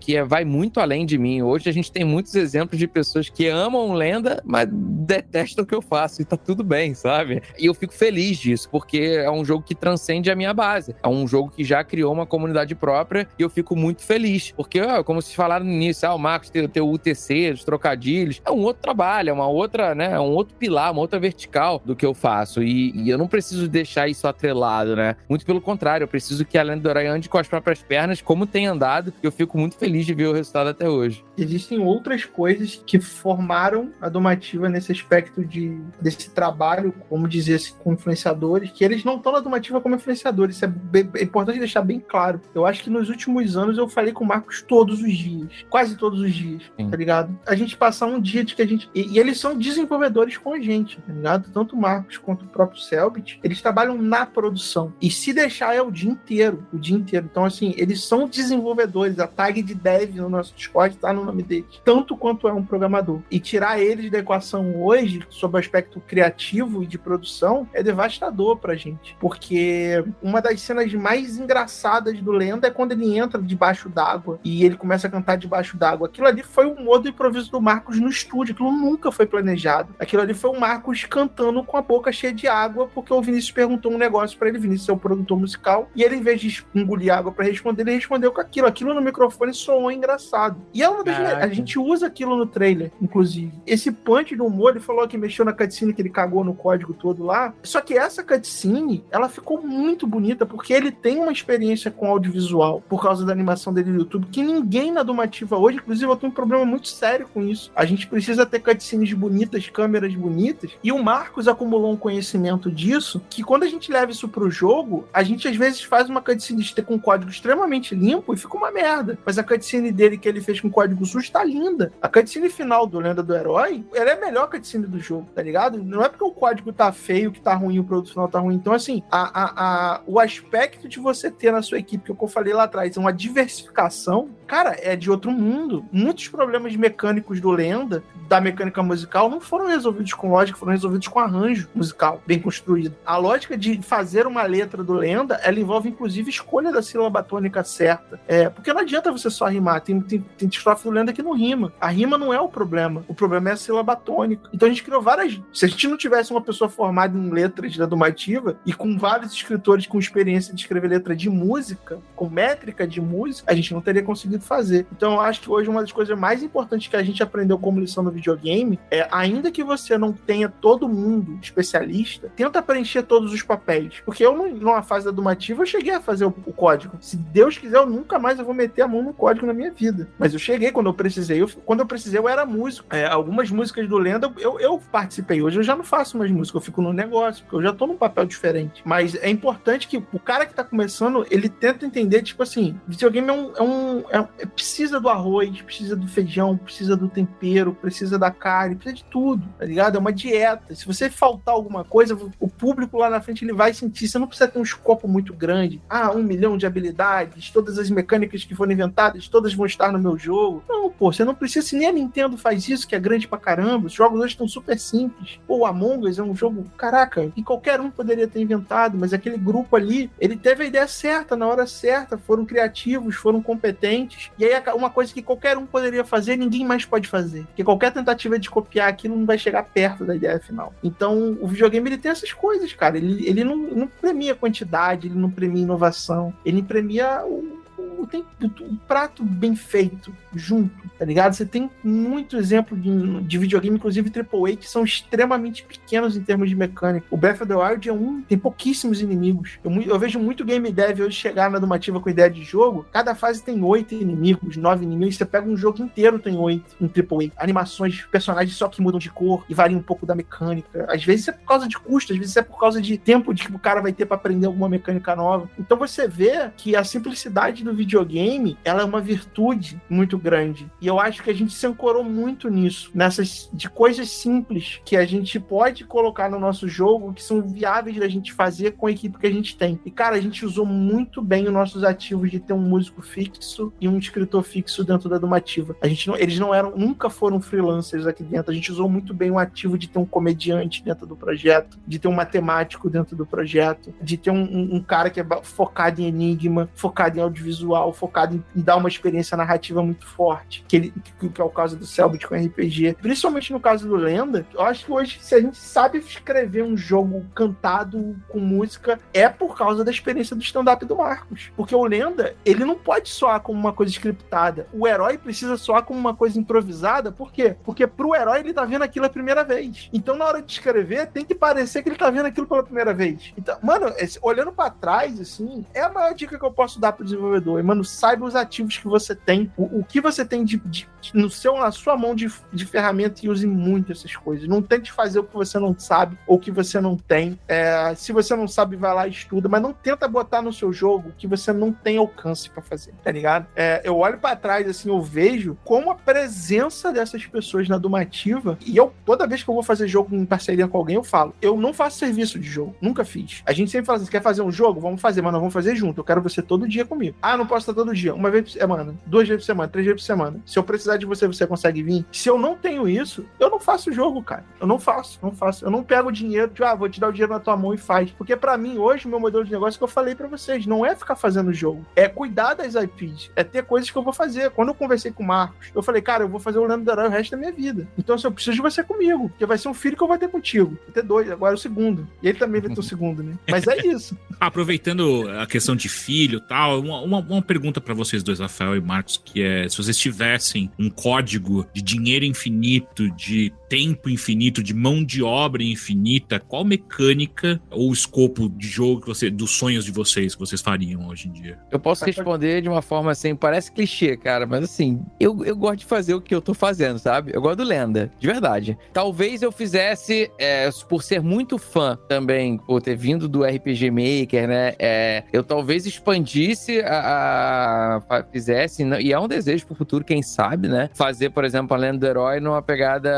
que é- vai muito além de mim. Hoje a gente tem muitos exemplos de pessoas que amam Lenda, mas detestam o que eu faço, e tá tudo bem, sabe? E eu fico feliz disso, porque é um jogo que transcende a minha base. É um jogo que já criou uma comunidade própria e eu fico muito feliz. Porque, ó, como vocês falaram no início, ah, o Marcos tem, tem o UTC, os trocadilhos, é um outro trabalho, é uma outra, né? É um outro pilar, uma outra vertical do que eu faço. E, e eu não preciso deixar isso atrelado, né? Muito pelo contrário, eu preciso que a Lenda do Herói ande com as próprias pernas, como tem andado, e eu fico muito feliz de ver o resultado até hoje. Existem outras coisas que formaram a Domativa nesse aspecto de, desse trabalho, como dizer assim, com influenciadores, que eles não estão na Domativa como influenciadores. Isso é, bem- é importante deixar bem claro. Eu acho que nos últimos anos eu falei com o Marcos todos os dias. Quase todos os dias, Sim. tá ligado? A gente passar um dia de que a gente. E, e eles são desenvolvedores com a gente, tá ligado? Tanto o Marcos quanto o próprio Selbit, eles trabalham na produção. E se deixar é o dia inteiro. O dia inteiro. Então, assim, eles são desenvolvedores. A tag de dev no nosso Discord tá no nome deles. Tanto quanto é um programador. E tirar eles da equação hoje, sob o aspecto criativo e de produção, é devastador pra gente. Porque uma das cenas mais engraçadas do Lenda é quando ele entra debaixo d'água e ele começa a cantar debaixo d'água. Aquilo ali foi um modo improviso do Marcos no estúdio. Aquilo nunca foi planejado. Aquilo ali foi o Marcos cantando com a boca cheia de água, porque o Vinícius perguntou um negócio pra ele. Vinícius é o produtor musical. E ele, em vez de engolir água pra responder, ele respondeu com aquilo. Aquilo no microfone soou engraçado. E é uma das Caraca. a gente usa aquilo no trailer, inclusive. Esse punch do humor, ele falou que mexeu na cutscene que ele cagou no código todo lá. Só que essa cutscene, ela ficou muito bonita porque ele tem uma experiência com audiovisual por causa da animação dele no YouTube que ninguém na Domativa hoje, inclusive eu tenho um problema muito sério com isso. A gente precisa ter cutscenes bonitas, câmeras bonitas. E o Marcos acumulou um conhecimento disso que quando a gente leva isso pro jogo, a gente às vezes faz uma cutscene com um código extremamente limpo e fica uma merda. Mas a cutscene dele que ele fez com código sujo tá linda. A cutscene final do Lenda do Herói, ela é a melhor cutscene do jogo, tá ligado? Não é porque o código tá feio, que tá ruim, o produto final tá ruim. Então, assim, a, a, a, o aspecto de você ter na sua equipe, que eu falei lá atrás, uma diversificação, cara, é de outro mundo. Muitos problemas mecânicos do Lenda, da mecânica musical, não foram resolvidos com lógica, foram resolvidos com arranjo musical bem construído. A lógica de fazer uma letra do Lenda, ela envolve, inclusive, escolha da sílaba tônica certa. É, porque não adianta você só rimar. Tem, tem, tem estrofe do Lenda que não rima. A rima não é o problema. O problema é a sílaba tônica. Então a gente criou várias. Se a gente não tivesse uma pessoa formada em letras da Dumativa e com vários escritores com experiência de escrever letra de música, com métrica de música, a gente não teria conseguido fazer. Então eu acho que hoje uma das coisas mais importantes que a gente aprendeu como lição no videogame é, ainda que você não tenha todo mundo especialista, tenta preencher todos os papéis. Porque eu, numa fase da Dumativa, eu cheguei a fazer o, o código. Se Deus quiser, eu nunca mais vou meter a mão no código na minha vida. Mas eu cheguei quando eu precisei. Eu, quando eu precisei, eu era músico. É, algumas músicas do Lenda eu, eu participei. Hoje eu já não faço mais música, eu fico no negócio, porque eu já tô num papel diferente. Mas é importante que o cara que tá começando, ele tenta entender, tipo assim, videogame é um. É um é, precisa do arroz, precisa do feijão, precisa do tempero, precisa da carne, precisa de tudo, tá ligado? É uma dieta. Se você faltar alguma coisa, o público lá na frente ele vai sentir. Você não precisa ter um escopo muito grande. Ah, um milhão de habilidades, todas as mecânicas que foram inventadas, todas vão estar no meu jogo. Não, pô, você não precisa. Se nem a Nintendo faz isso, que é grande pra caramba, os jogos hoje estão super simples. Pô, Among Us é um jogo, caraca, que qualquer um poderia ter inventado, mas aquele grupo ali, ele teve a ideia certa, na hora certa, foram criativos, foram competentes. E aí, uma coisa que qualquer um poderia fazer, ninguém mais pode fazer. Porque qualquer tentativa de copiar aquilo não vai chegar perto da ideia final. Então, o videogame ele tem essas coisas, cara. Ele, ele não, não premia quantidade, ele não premia inovação, ele premia o, o, prato bem feito junto, tá ligado? Você tem muito exemplo de, de videogame, inclusive AAA, que são extremamente pequenos em termos de mecânica. O Breath of the Wild é um, tem pouquíssimos inimigos. Eu, eu vejo muito game dev hoje chegar na Dumativa com ideia de jogo, cada fase tem oito inimigos, nove inimigos, você pega um jogo inteiro, tem oito em AAA. Animações, personagens só que mudam de cor e variam um pouco da mecânica. Às vezes é por causa de custo, às vezes é por causa de tempo de que o cara vai ter para aprender alguma mecânica nova. Então você vê que a simplicidade do videogame, ela é uma virtude muito grande. E eu acho que a gente se ancorou muito nisso, nessas de coisas simples que a gente pode colocar no nosso jogo que são viáveis da gente fazer com a equipe que a gente tem. E cara, a gente usou muito bem os nossos ativos de ter um músico fixo e um escritor fixo dentro da Dumativa. A gente não, eles não eram, nunca foram freelancers aqui dentro. A gente usou muito bem o ativo de ter um comediante dentro do projeto, de ter um matemático dentro do projeto, de ter um, um, um cara que é focado em enigma, focado em audiovisual, focado em, em dar uma experiência narrativa muito forte, que, ele, que, que é o caso do Selbit com RPG. Principalmente no caso do Lenda, eu acho que hoje, se a gente sabe escrever um jogo cantado com música, é por causa da experiência do stand-up do Marcos. Porque o Lenda, ele não pode soar como uma coisa scriptada. O herói precisa soar como uma coisa improvisada, por quê? Porque pro herói ele tá vendo aquilo a primeira vez. Então, na hora de escrever, tem que parecer que ele tá vendo aquilo pela primeira vez. Então, mano, esse, olhando para trás, assim, é a maior dica que eu posso dar pro desenvolvedor. E, mano, saiba os ativos que você tem, o, o que você tem de, de, no seu, na sua mão de, de ferramenta e use muito essas coisas. Não tente fazer o que você não sabe ou o que você não tem. É, se você não sabe, vai lá e estuda, mas não tenta botar no seu jogo que você não tem alcance para fazer, tá ligado? É, eu olho para trás, assim, eu vejo como a presença dessas pessoas na Dumativa, e eu, toda vez que eu vou fazer jogo em parceria com alguém, eu falo, eu não faço serviço de jogo, nunca fiz. A gente sempre fala assim, quer fazer um jogo? Vamos fazer, mas nós vamos fazer junto. Eu quero você todo dia comigo. Ah, não posso estar todo dia. Uma vez por semana, duas vezes por semana, três vezes por semana. Se eu precisar de você, você consegue vir. Se eu não tenho isso, eu não faço jogo, cara. Eu não faço, não faço. Eu não pego o dinheiro, tipo, ah, vou te dar o dinheiro na tua mão e faz. Porque para mim, hoje, o meu modelo de negócio que eu falei para vocês, não é ficar fazendo jogo. É cuidar das IPs. É ter coisas que eu vou fazer. Quando eu conversei com o Marcos, eu falei, cara, eu vou fazer o Lando Herói o resto da minha vida. Então, se assim, eu preciso de você comigo, porque vai ser um filho que eu vou ter contigo. Vou ter dois, agora é o segundo. E ele também vai ter o segundo, né? Mas é isso. Aproveitando a questão de filho e tal, uma, uma, uma pergunta para vocês dois, Rafael e Marcos, que é: se vocês tivessem um código de dinheiro infinito, de tempo infinito, de mão de obra infinita, qual mecânica ou escopo de jogo que você, dos sonhos de vocês que vocês fariam hoje em dia? Eu posso responder de uma forma assim, parece clichê, cara, mas assim, eu, eu gosto de fazer o que eu tô fazendo, sabe? Eu gosto do Lenda, de verdade. Talvez eu fizesse, é, por ser muito fã também, por ter vindo do RPG Maker, né? É, eu talvez expandisse a, a, a fizesse, e é um desejo pro futuro, quem sabe, né? Fazer, por exemplo, a lenda do herói numa pegada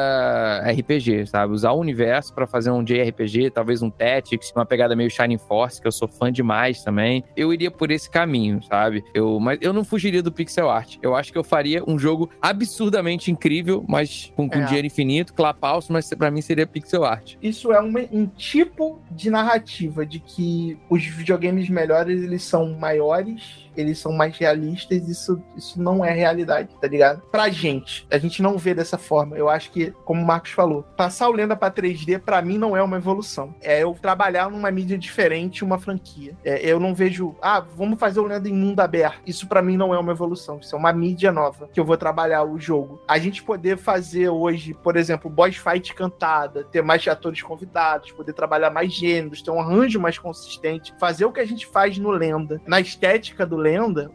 RPG, sabe? Usar o universo para fazer um JRPG, talvez um Tactics, uma pegada meio Shining Force, que eu sou fã demais também. Eu iria por esse caminho, sabe? Eu, mas eu não fugiria do pixel art. Eu acho que eu faria um jogo absurdamente incrível, mas com, com É. dinheiro infinito, clapaus, mas pra mim seria pixel art. Isso é uma- um tipo de narrativa de que os videogames melhores eles são maiores, eles são mais realistas. Isso, isso não é realidade, tá ligado? Pra gente, a gente não vê dessa forma. Eu acho que, como o Marcos falou, passar o Lenda pra 3D pra mim não é uma evolução. É eu trabalhar numa mídia diferente, uma franquia. É, eu não vejo, ah, vamos fazer o Lenda em mundo aberto. Isso pra mim não é uma evolução. Isso é uma mídia nova que eu vou trabalhar o jogo. A gente poder fazer hoje, por exemplo, boss fight cantada, ter mais atores convidados, poder trabalhar mais gêneros, ter um arranjo mais consistente, fazer o que a gente faz no Lenda, na estética do Lenda.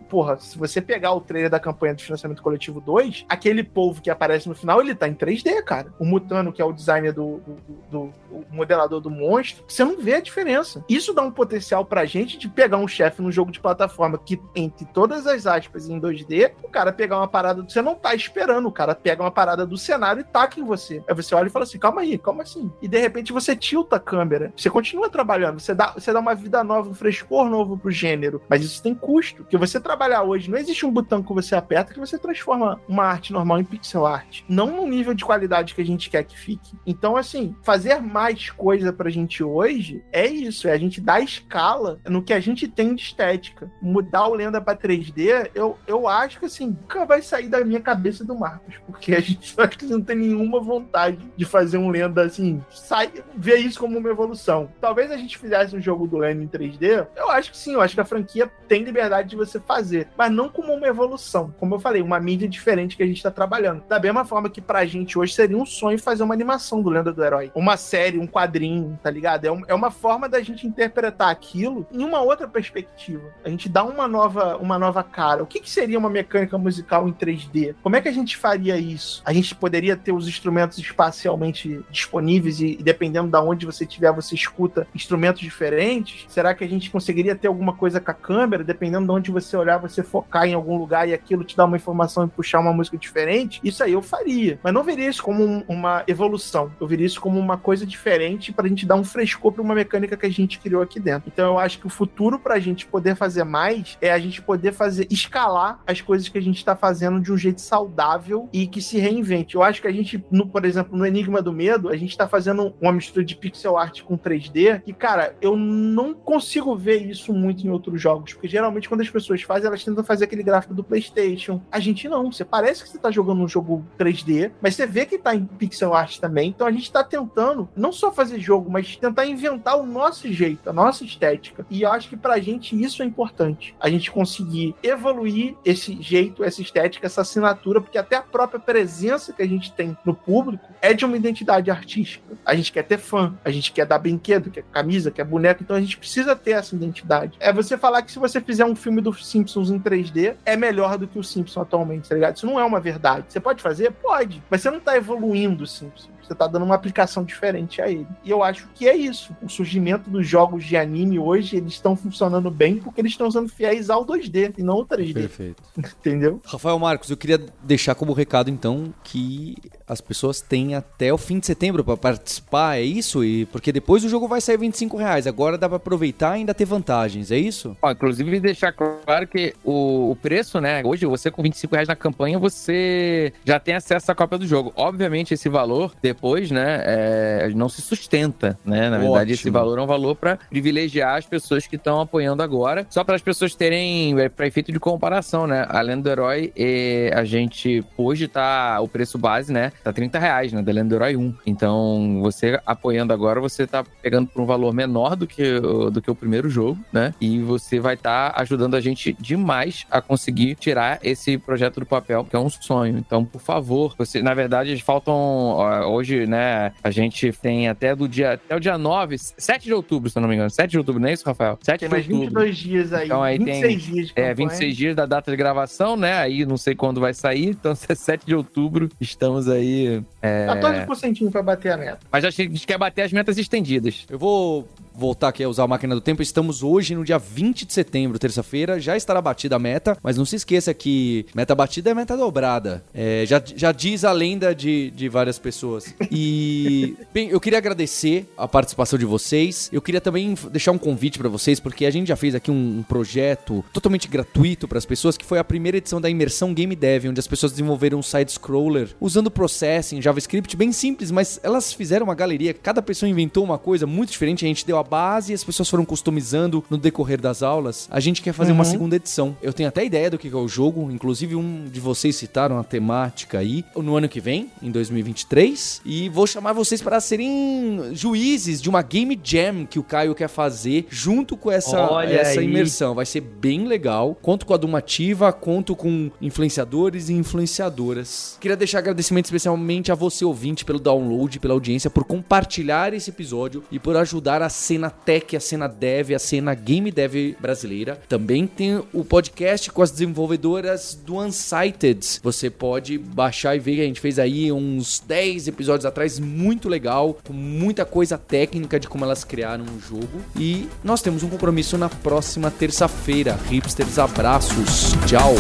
Porra, se você pegar o trailer da campanha do financiamento coletivo 2, aquele povo que aparece no final, ele tá em 3D, cara. O Mutano, que é o designer do, do, do- do- modelador do monstro, você não vê a diferença. Isso dá um potencial pra gente de pegar um chefe num jogo de plataforma que, entre todas as aspas, em 2D, o cara pegar uma parada, você não tá esperando, o cara pega uma parada do cenário e taca em você. Aí você olha e fala assim, calma aí, calma assim. E de repente você tilta a câmera, você continua trabalhando, você dá, você dá uma vida nova, um frescor novo pro gênero, mas isso tem custo. Porque você trabalhar hoje, não existe um botão que você aperta que você transforma uma arte normal em pixel art. Não no nível de qualidade que a gente quer que fique. Então, assim, fazer mais coisa pra gente hoje é isso, é a gente dar escala no que a gente tem de estética. Mudar o Lenda pra 3D, eu, eu acho que assim, nunca vai sair da minha cabeça do Marcos, porque a gente que não tem nenhuma vontade de fazer um Lenda assim, sai, ver isso como uma evolução. Talvez a gente fizesse um jogo do Lenda em 3D, eu acho que sim, eu acho que a franquia tem liberdade de você fazer, mas não como uma evolução. Como eu falei, uma mídia diferente que a gente tá trabalhando. Da mesma forma que pra gente hoje seria um sonho fazer uma animação do Lenda do Herói. Uma série, um quadrinho, tá ligado? É, um- é uma forma da gente interpretar aquilo em uma outra perspectiva. A gente dá uma nova, uma nova cara. O que, que seria uma mecânica musical em 3D? Como é que a gente faria isso? A gente poderia ter os instrumentos espacialmente disponíveis e, e dependendo da onde você estiver, você escuta instrumentos diferentes? Será que a gente conseguiria ter alguma coisa com a câmera? Dependendo de onde você olhar, você focar em algum lugar e aquilo te dar uma informação e puxar uma música diferente? Isso aí eu faria. Mas não veria isso como um- uma evolução. Eu veria isso como uma coisa diferente pra gente dar um frescor pra uma mecânica que a gente criou aqui dentro. Então eu acho que o futuro pra gente poder fazer mais é a gente poder fazer escalar as coisas que a gente tá fazendo de um jeito saudável e que se reinvente. Eu acho que a gente, no, por exemplo, no Enigma do Medo, a gente tá fazendo uma mistura de pixel art com 3D e, cara, eu não consigo ver isso muito em outros jogos, porque geralmente quando as pessoas fazem, elas tentam fazer aquele gráfico do PlayStation. A gente não, você parece que você tá jogando um jogo 3D, mas você vê que tá em pixel art também. Então a gente tá tentando não só fazer jogo, mas tentar inventar o nosso jeito, a nossa estética. E eu acho que pra gente isso é importante. A gente conseguir evoluir esse jeito, essa estética, essa assinatura, porque até a própria presença que a gente tem no público é de uma identidade artística. A gente quer ter fã, a gente quer dar brinquedo, quer camisa, quer boneco, então a gente precisa ter essa identidade. É você falar que se você fizer um filme dos Simpsons em 3D, é melhor do que o Simpson atualmente, tá ligado? Isso não é uma verdade. Você pode fazer? Pode. Mas você não tá evoluindo o Simpson. Você tá dando uma aplicação diferente a ele. E eu acho que é isso. O surgimento dos jogos de anime hoje, eles estão funcionando bem porque eles estão sendo fiéis ao 2D e não ao 3D. Perfeito. Entendeu? Rafael Marcos, eu queria deixar como recado então que as pessoas têm até o fim de setembro para participar, é isso? E porque depois o jogo vai sair 25 reais. Agora dá para aproveitar e ainda ter vantagens, é isso? Ó, inclusive, deixar claro que o, o preço, né? Hoje, você com 25 reais na campanha, você já tem acesso à cópia do jogo. Obviamente, esse valor, depois, né, é, não se sustenta, né? Na verdade, Ótimo. esse valor é um valor para privilegiar as pessoas que estão apoiando agora. Só para as pessoas terem, é, para efeito de comparação, né? A Lenda do Herói, é, a gente, hoje tá, o preço base, né? Tá 30 reais, né? Da Lenda do Herói 1. Então, você apoiando agora, você tá pegando por um valor menor do que, o- do que o primeiro jogo, né? E você vai estar ajudando a gente demais a conseguir tirar esse projeto do papel, que é um sonho. Então, por favor, você, na verdade, faltam. ó, Hoje hoje, né, a gente tem até do dia até o dia 9, 7 de outubro, se eu não me engano. 7 de outubro, não é isso, Rafael? 7 Tem de mais outubro. 22 dias aí. Então aí 26 tem- dias de É, campanha. 26 dias da data de gravação, né? Aí não sei quando vai sair, então se é 7 de outubro, estamos aí. É... 14% pra bater a meta. Mas a gente quer bater as metas estendidas. Eu vou voltar aqui a usar a máquina do tempo. Estamos hoje no dia 20 de setembro, terça-feira. Já estará batida a meta, mas não se esqueça que meta batida é meta dobrada. É, já, já diz a lenda de, de várias pessoas. E, bem, eu queria agradecer a participação de vocês. Eu queria também deixar um convite pra vocês, porque a gente já fez aqui um, um projeto totalmente gratuito para as pessoas, que foi a primeira edição da Imersão Game Dev, onde as pessoas desenvolveram um side-scroller usando Processing, JavaScript, bem simples, mas elas fizeram uma galeria. Cada pessoa inventou uma coisa muito diferente. A gente deu a base e as pessoas foram customizando no decorrer das aulas. A gente quer fazer uma segunda edição. Eu tenho até ideia do que é o jogo, inclusive um de vocês citaram a temática aí, no ano que vem, em 2023. E vou chamar vocês para serem juízes de uma Game Jam que o Caio quer fazer junto com essa, Olha essa aí. imersão. Vai ser bem legal. Conto com a Dumativa, conto com influenciadores e influenciadoras. Queria deixar agradecimento especialmente a você, ouvinte, pelo download, pela audiência, por compartilhar esse episódio e por ajudar a cena tech, a cena dev, a cena game dev brasileira. Também tem o podcast com as desenvolvedoras do Unsighted. Você pode baixar e ver que a gente fez aí uns 10 episódios atrás, muito legal, com muita coisa técnica de como elas criaram o jogo. E nós temos um compromisso na próxima terça-feira. Hipsters, abraços. Tchau.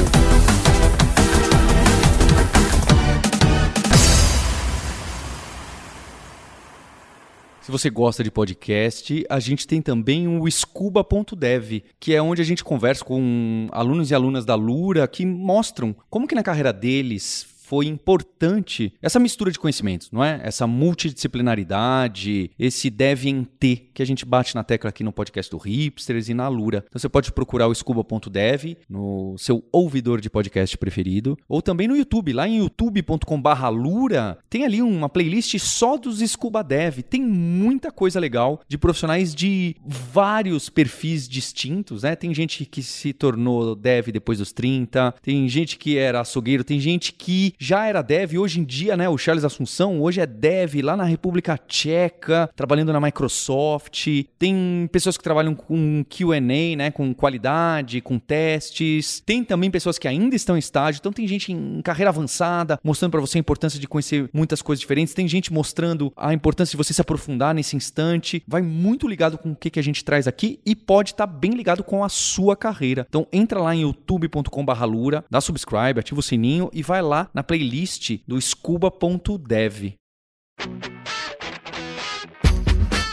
Se você gosta de podcast, a gente tem também o Scuba.dev, que é onde a gente conversa com alunos e alunas da Lura que mostram como que na carreira deles foi importante essa mistura de conhecimentos, não é? Essa multidisciplinaridade, esse dev em T que a gente bate na tecla aqui no podcast do Hipsters e na Lura. Então você pode procurar o scuba.dev no seu ouvidor de podcast preferido ou também no YouTube, lá em youtube.com/lura, tem ali uma playlist só dos Scuba Dev. Tem muita coisa legal de profissionais de vários perfis distintos, né? Tem gente que se tornou dev depois dos 30, tem gente que era açougueiro, tem gente que já era dev, hoje em dia, né, o Charles Assunção hoje é dev lá na República Tcheca, trabalhando na Microsoft. Tem pessoas que trabalham com Q&A, né, com qualidade, com testes. Tem também pessoas que ainda estão em estágio, então tem gente em carreira avançada, mostrando para você a importância de conhecer muitas coisas diferentes. Tem gente mostrando a importância de você se aprofundar nesse instante. Vai muito ligado com o que, que a gente traz aqui e pode estar bem ligado com a sua carreira. Então entra lá em youtube.com/lura, dá subscribe, ativa o sininho e vai lá na playlist do scuba.dev.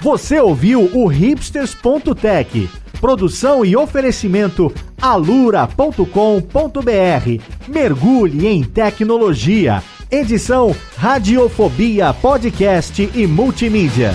Você ouviu o hipsters.tech. Produção e oferecimento alura.com.br. Mergulhe em tecnologia. Edição Radiofobia Podcast e Multimídia.